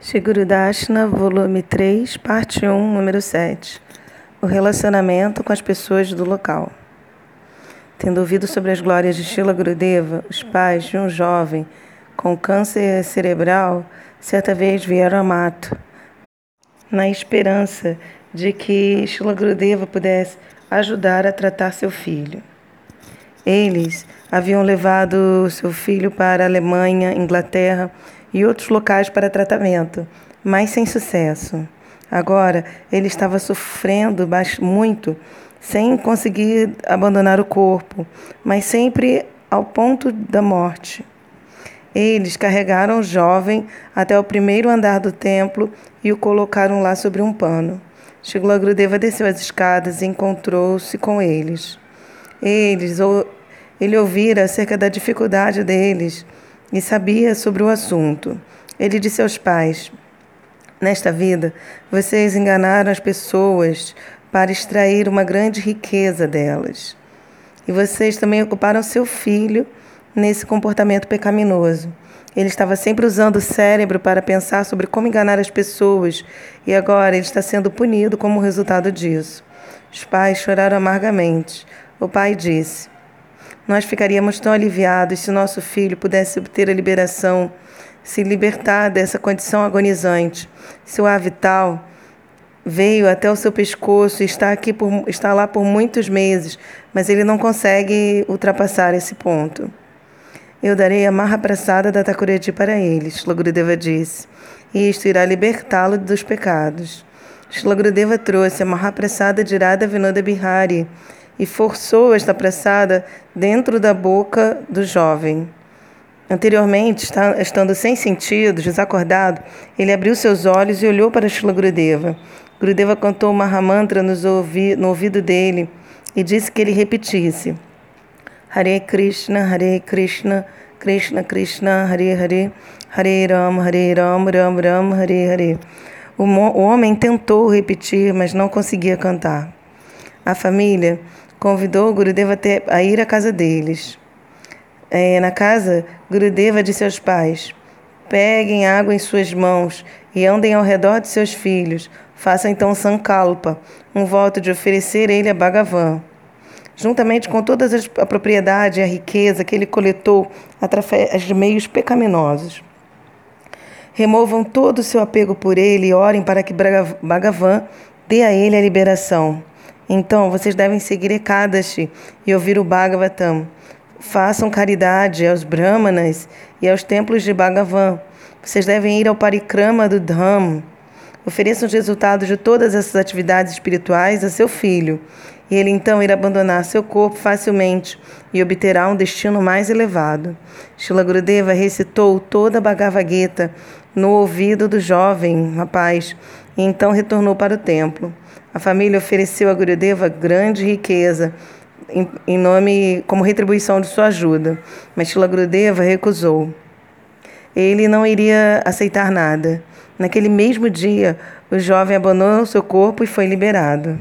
Shigurudashna, volume 3, parte 1, número 7. O relacionamento com as pessoas do local. Tendo ouvido sobre as glórias de Shila Gurudeva, os pais de um jovem com câncer cerebral certa vez vieram a Mato, na esperança de que Shila Gurudeva pudesse ajudar a tratar seu filho. Eles haviam levado seu filho para a Alemanha, Inglaterra e outros locais para tratamento, mas sem sucesso. Agora ele estava sofrendo muito, sem conseguir abandonar o corpo, mas sempre ao ponto da morte. Eles carregaram o jovem até o primeiro andar do templo e o colocaram lá sobre um pano. Shigula Grudeva desceu as escadas e encontrou-se com eles. Eles, ele ouvira acerca da dificuldade deles e sabia sobre o assunto. Ele disse aos pais: Nesta vida, vocês enganaram as pessoas para extrair uma grande riqueza delas. E vocês também ocuparam seu filho nesse comportamento pecaminoso. Ele estava sempre usando o cérebro para pensar sobre como enganar as pessoas e agora ele está sendo punido como resultado disso. Os pais choraram amargamente. O pai disse: nós ficaríamos tão aliviados se nosso filho pudesse obter a liberação, se libertar dessa condição agonizante. Seu avital veio até o seu pescoço e está, aqui por, está lá por muitos meses, mas ele não consegue ultrapassar esse ponto. Eu darei a marra apressada da Takureti para ele, Shlagurudeva disse, e isto irá libertá-lo dos pecados. Shlagurudeva trouxe a marra apressada de Radha Vinoda Bihari, e forçou esta pressada dentro da boca do jovem. Anteriormente, estando sem sentido, desacordado, ele abriu seus olhos e olhou para Shila Gurudeva. Gurudeva cantou uma Mahamantra no ouvido dele e disse que ele repetisse: Hare Krishna, Hare Krishna, Krishna Krishna, Hare Hare, Hare Ram, Hare Ram, Ram Ram, Hare Hare. O homem tentou repetir, mas não conseguia cantar. A família convidou Gurudeva a ir à casa deles. É, na casa, Gurudeva disse aos pais: Peguem água em suas mãos e andem ao redor de seus filhos. Façam então Sankalpa, um voto de oferecer ele a Bhagavan. Juntamente com toda a propriedade e a riqueza que ele coletou através de meios pecaminosos. Removam todo o seu apego por ele e orem para que Bhagavan dê a ele a liberação. Então, vocês devem seguir Ekadashi e ouvir o Bhagavatam. Façam caridade aos Brahmanas e aos templos de Bhagavan. Vocês devem ir ao Parikrama do Dham. Ofereçam os resultados de todas essas atividades espirituais a seu filho, e ele então irá abandonar seu corpo facilmente e obterá um destino mais elevado. Shila Gurudeva recitou toda a Bhagavad Gita no ouvido do jovem rapaz e então retornou para o templo. A família ofereceu a Gurudeva grande riqueza em, em nome como retribuição de sua ajuda, mas Shila Gurudeva recusou. Ele não iria aceitar nada. Naquele mesmo dia, o jovem abandonou seu corpo e foi liberado.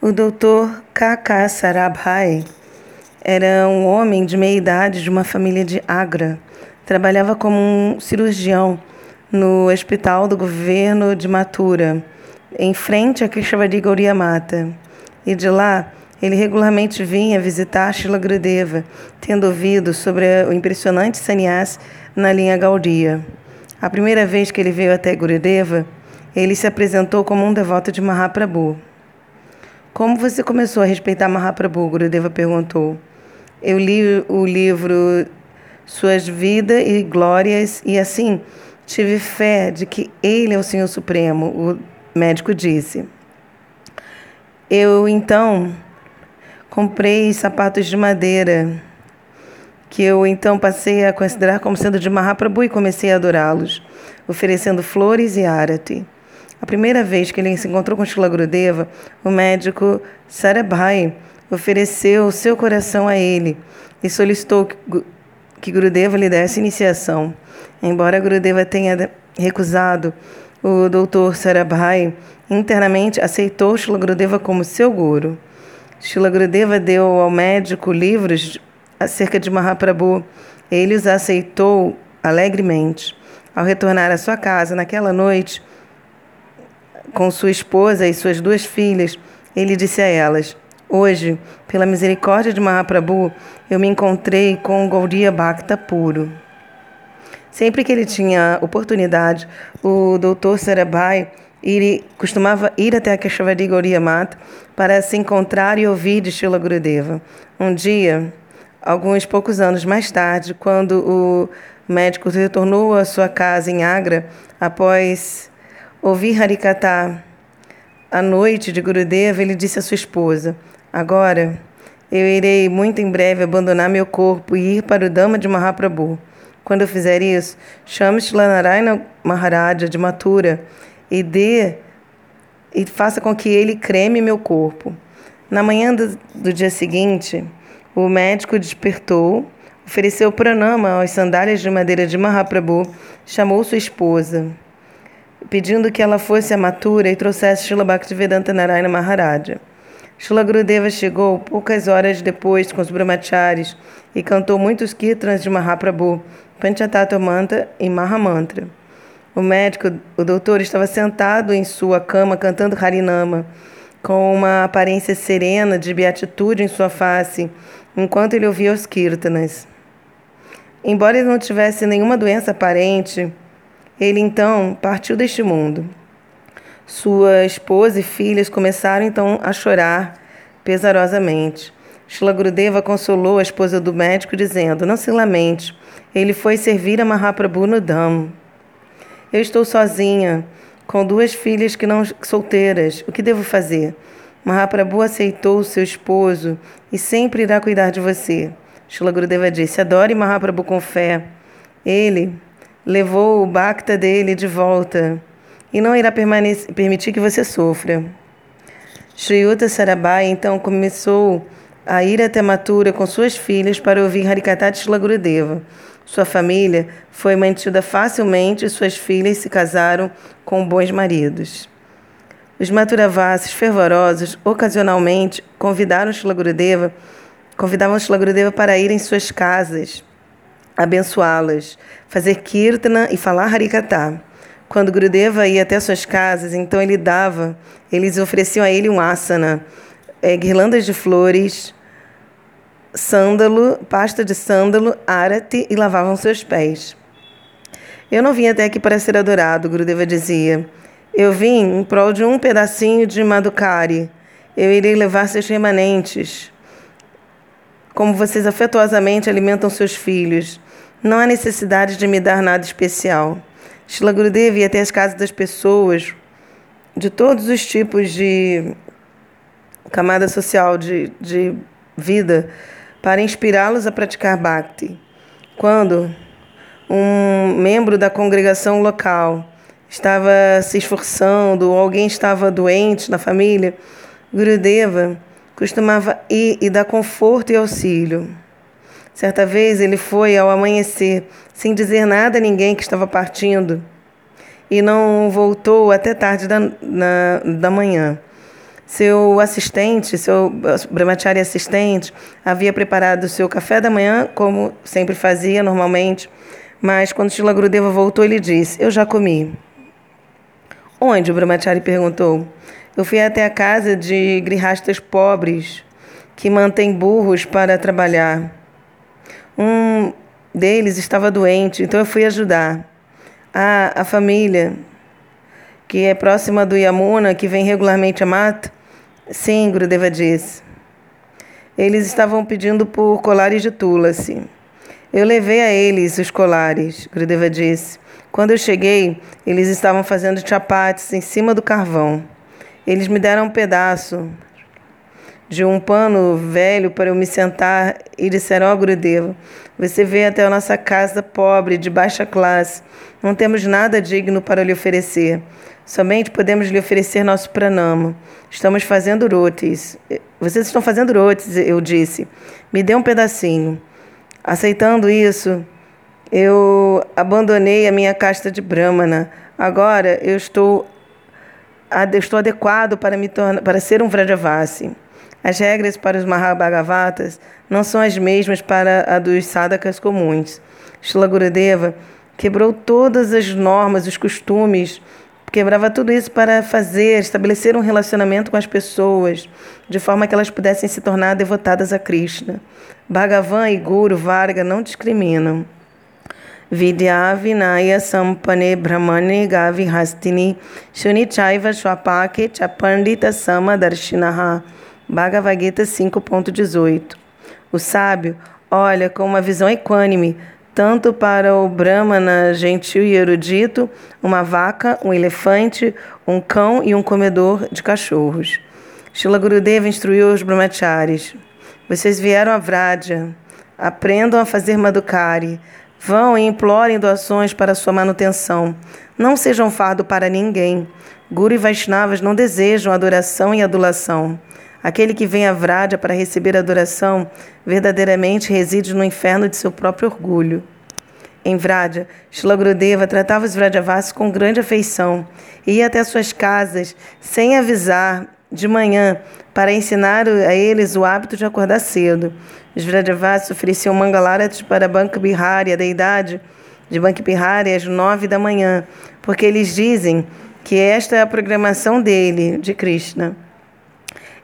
O doutor K.K. Sarabhai era um homem de meia idade de uma família de Agra. Trabalhava como um cirurgião no hospital do governo de Mathura em frente a Krishavadi Gauria Mata. E de lá, ele regularmente vinha visitar Shila Grudeva, tendo ouvido sobre o impressionante sannyas na linha Gaudia. A primeira vez que ele veio até Gurudeva, ele se apresentou como um devoto de Mahaprabhu. Como você começou a respeitar Mahaprabhu? Gurudeva perguntou. Eu li o livro Suas Vidas e Glórias e assim tive fé de que ele é o Senhor Supremo, o médico disse. Eu então comprei sapatos de madeira que eu então passei a considerar como sendo de Mahaprabhu e comecei a adorá-los, oferecendo flores e arati. A primeira vez que ele se encontrou com Shila Gurudeva, o médico Sarabhai ofereceu seu coração a ele e solicitou que Gurudeva lhe desse iniciação. Embora Gurudeva tenha recusado, o doutor Sarabhai internamente aceitou Shila Gurudeva como seu guru. Shila Gurudeva deu ao médico livros acerca de Mahaprabhu. Ele os aceitou alegremente. Ao retornar à sua casa naquela noite, com sua esposa e suas duas filhas, ele disse a elas: Hoje, pela misericórdia de Mahaprabhu, eu me encontrei com o Gaudiya Bhakta puro. Sempre que ele tinha oportunidade, o doutor Sarabhai ir, costumava ir até a Keshavari Gaudiya Mata para se encontrar e ouvir de Shila Gurudeva. Um dia, alguns poucos anos mais tarde, quando o médico retornou à sua casa em Agra, após ouvir Harikata à noite de Gurudeva, ele disse à sua esposa: Agora, eu irei muito em breve abandonar meu corpo e ir para o Dama de Mahaprabhu. Quando fizer isso, chame Shlanarayana Maharaja de Mathura e dê e faça com que ele creme meu corpo. Na manhã do, do dia seguinte, o médico despertou, ofereceu pranama às sandálias de madeira de Mahaprabhu, chamou sua esposa, pedindo que ela fosse a Mathura e trouxesse Shila Bhaktivedanta Narayana Maharaja. Shila Gurudeva chegou poucas horas depois com os brahmacharis e cantou muitos kirtans de Mahaprabhu, Panchatattva Mantra e Mahamantra. O médico, o doutor, estava sentado em sua cama cantando Harinama, com uma aparência serena de beatitude em sua face, enquanto ele ouvia os kirtanas. Embora ele não tivesse nenhuma doença aparente, ele então partiu deste mundo. Sua esposa e filhas começaram então a chorar pesarosamente. Shila Gurudeva consolou a esposa do médico, dizendo: Não se lamente, ele foi servir a Mahaprabhu no Dham. Eu estou sozinha, com duas filhas que não solteiras. O que devo fazer? Mahaprabhu aceitou seu esposo e sempre irá cuidar de você. Shila Gurudeva disse: Adore Mahaprabhu com fé. Ele levou o bhakta dele de volta e não irá permitir que você sofra. Shriyuta Sarabai então começou a ir até Mathura com suas filhas para ouvir Harikata Shila Gurudeva. Sua família foi mantida facilmente e suas filhas se casaram com bons maridos. Os Maturavasis fervorosos ocasionalmente convidaram Shila Gurudeva, convidavam para ir em suas casas, abençoá-las, fazer kirtana e falar Harikata. Quando Gurudeva ia até suas casas, então ele dava, eles ofereciam a ele um asana, é, guirlandas de flores, sândalo, pasta de sândalo, arati e lavavam seus pés. Eu não vim até aqui para ser adorado, Gurudeva dizia. Eu vim em prol de um pedacinho de Madhukari. Eu irei levar seus remanentes. Como vocês afetuosamente alimentam seus filhos. Não há necessidade de me dar nada especial. Shila Gurudeva ia até as casas das pessoas de todos os tipos de camada social de, de vida para inspirá-los a praticar bhakti. Quando um membro da congregação local estava se esforçando ou alguém estava doente na família, Gurudeva costumava ir e dar conforto e auxílio. Certa vez ele foi ao amanhecer, sem dizer nada a ninguém que estava partindo, e não voltou até tarde da, na, da manhã. Seu assistente, seu brahmachari assistente, havia preparado o seu café da manhã, como sempre fazia normalmente, mas quando Shila Gurudeva voltou, ele disse: Eu já comi. Onde? O brahmachari perguntou. Eu fui até a casa de grihastas pobres que mantêm burros para trabalhar. Um deles estava doente, então eu fui ajudar. A, a família, que é próxima do Yamuna, que vem regularmente a mata, sim, Gurudeva disse. Eles estavam pedindo por colares de tulasi. Eu levei a eles os colares, Gurudeva disse. Quando eu cheguei, eles estavam fazendo chapates em cima do carvão. Eles me deram um pedaço de um pano velho para eu me sentar e disseram: Ó oh, você veio até a nossa casa pobre, de baixa classe. Não temos nada digno para lhe oferecer. Somente podemos lhe oferecer nosso pranama. Estamos fazendo rotes. Vocês estão fazendo rotes, eu disse. Me dê um pedacinho. Aceitando isso, eu abandonei a minha casta de Brahmana. Agora eu estou, estou adequado para, me tornar, para ser um Vrajavasi. As regras para os Mahabhagavatas não são as mesmas para a dos sadhakas comuns. Shila Gurudeva quebrou todas as normas, os costumes, quebrava tudo isso para fazer, estabelecer um relacionamento com as pessoas, de forma que elas pudessem se tornar devotadas a Krishna. Bhagavan e Guru Varga não discriminam. Vidya Vinaya Sampane Brahmane Gavi Hastini Shunichaiva Swapake Chapandita Sama Darshinaha Bhagavad Gita 5.18 O sábio olha com uma visão equânime tanto para o Brahmana gentil e erudito, uma vaca, um elefante, um cão e um comedor de cachorros. Shila Gurudeva instruiu os brahmacharis. Vocês vieram a Vraja, aprendam a fazer madukari, vão e implorem doações para sua manutenção. Não sejam fardo para ninguém. Guru e Vaishnavas não desejam adoração e adulação. Aquele que vem a Vraja para receber adoração verdadeiramente reside no inferno de seu próprio orgulho. Em Vraja, Shilagrudeva tratava os Vrajavasis com grande afeição e ia até suas casas sem avisar de manhã para ensinar a eles o hábito de acordar cedo. Os Vrajavasis ofereciam Mangalarati para Bank Bihari, a deidade de Bank Bihari, às nove da manhã, porque eles dizem que esta é a programação dele, de Krishna.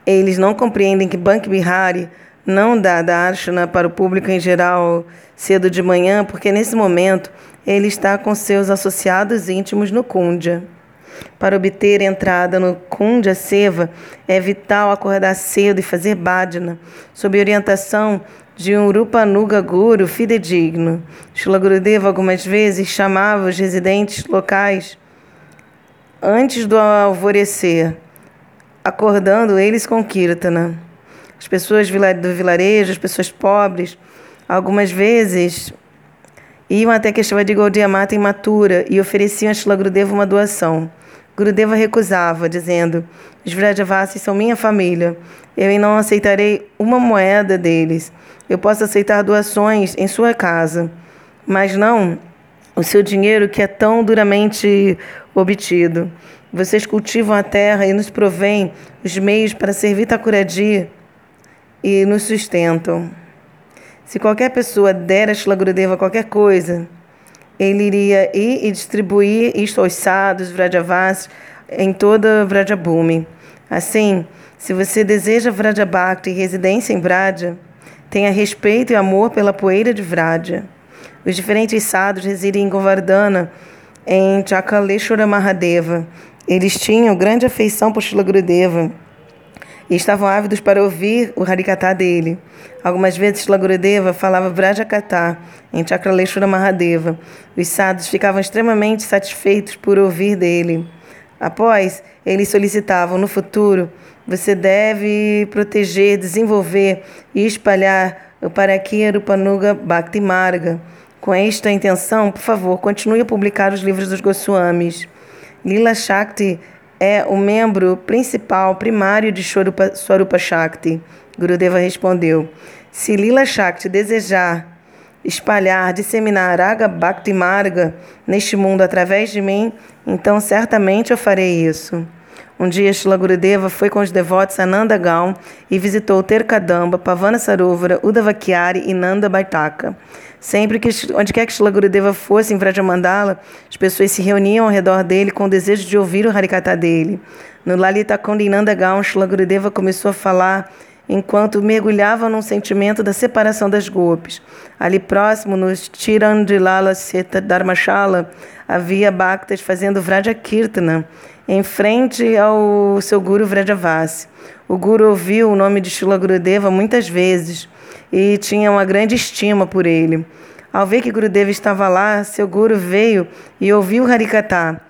Eles não compreendem que Bank Bihari não dá darshana para o público em geral cedo de manhã, porque nesse momento ele está com seus associados íntimos no Kundya. Para obter entrada no Kundya Seva, é vital acordar cedo e fazer bhajana, sob orientação de um Rupanuga Guru fidedigno. Shila Gurudeva algumas vezes chamava os residentes locais antes do alvorecer acordando eles com Kirtana. As pessoas do vilarejo, as pessoas pobres, algumas vezes iam até que estava de Gaudiya Mata imatura e ofereciam a Shila Gurudeva uma doação. Gurudeva recusava, dizendo: Os Vrajavasis são minha família. Eu não aceitarei uma moeda deles. Eu posso aceitar doações em sua casa, mas não o seu dinheiro que é tão duramente obtido. Vocês cultivam a terra e nos provêm os meios para servir Takuradi e nos sustentam. Se qualquer pessoa der a Shlagurudeva qualquer coisa, ele iria ir e distribuir isto aos sadhus, Vrajavas, em toda Vrajabhumi. Assim, se você deseja Vrajabhakti e residência em Vraja, tenha respeito e amor pela poeira de Vraja. Os diferentes sadhus residem em Govardhana, em Chakaleshwara Mahadeva, eles tinham grande afeição por Shila Gurudeva e estavam ávidos para ouvir o Harikatha dele. Algumas vezes Shila Gurudeva falava Vrajakatha em Chakraleshwara Mahadeva. Os sadhus ficavam extremamente satisfeitos por ouvir dele. Após, eles solicitavam, no futuro, você deve proteger, desenvolver e espalhar o Parakya Rupanuga Bhakti Marga. Com esta intenção, por favor, continue a publicar os livros dos Goswamis. Lila Shakti é o membro principal primário de Swarupa, Swarupa Shakti. Gurudeva respondeu: Se Lila Shakti desejar espalhar, disseminar Raga Bhakti Marga neste mundo através de mim, então certamente eu farei isso. Um dia Shila Gurudeva foi com os devotos a Nanda Gaon e visitou Terkadamba, Pavana Sarovara, Udavakyari e Nanda Baitaka. Sempre que onde quer que Shila Gurudeva fosse em Vrajamandala, as pessoas se reuniam ao redor dele com o desejo de ouvir o Harikata dele. No Lalita Kundi Nanda Gaon, Shila Gurudeva começou a falar enquanto mergulhava num sentimento da separação das golpes. Ali próximo, nos Tirandilala Seta Dharmashala, havia Bhaktas fazendo Vraja Kirtana, em frente ao seu guru Vrajavasi. O guru ouviu o nome de Shila Gurudeva muitas vezes e tinha uma grande estima por ele. Ao ver que Gurudeva estava lá, seu guru veio e ouviu Harikata.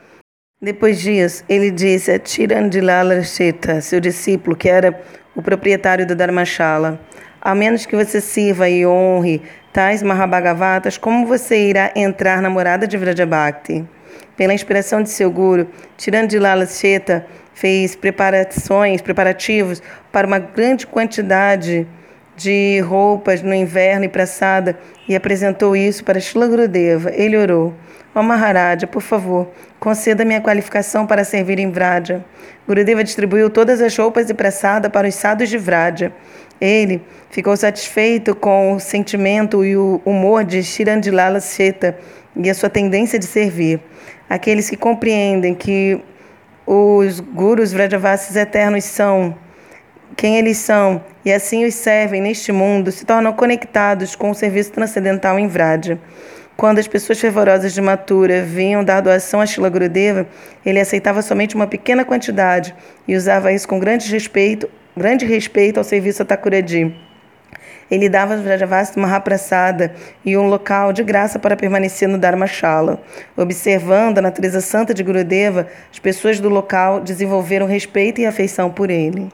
Depois disso, ele disse a Tirandilala Sheta, seu discípulo, que era o proprietário do Dharmashala, a menos que você sirva e honre tais Mahabhagavatas, como você irá entrar na morada de Vrajabhakti? Pela inspiração de seu guru, Tirandilala Sheta fez preparações, preparativos para uma grande quantidade de roupas no inverno e praçada e apresentou isso para Shila Gurudeva. Ele orou: Ó Maharaja, por favor, conceda minha qualificação para servir em Vraja. Gurudeva distribuiu todas as roupas e praçada para os sadhus de Vraja. Ele ficou satisfeito com o sentimento e o humor de Shirandilala Seta e a sua tendência de servir. Aqueles que compreendem que os gurus Vrajavasis eternos são quem eles são e assim os servem neste mundo se tornam conectados com o serviço transcendental em Vraja. Quando as pessoas fervorosas de Mathura vinham dar doação a Shila Gurudeva, ele aceitava somente uma pequena quantidade e usava isso com grande respeito, grande respeito ao serviço a. Ele dava aos Vrajavasis uma rapraçada e um local de graça para permanecer no Dharmashala. Observando a natureza santa de Gurudeva, as pessoas do local desenvolveram respeito e afeição por ele.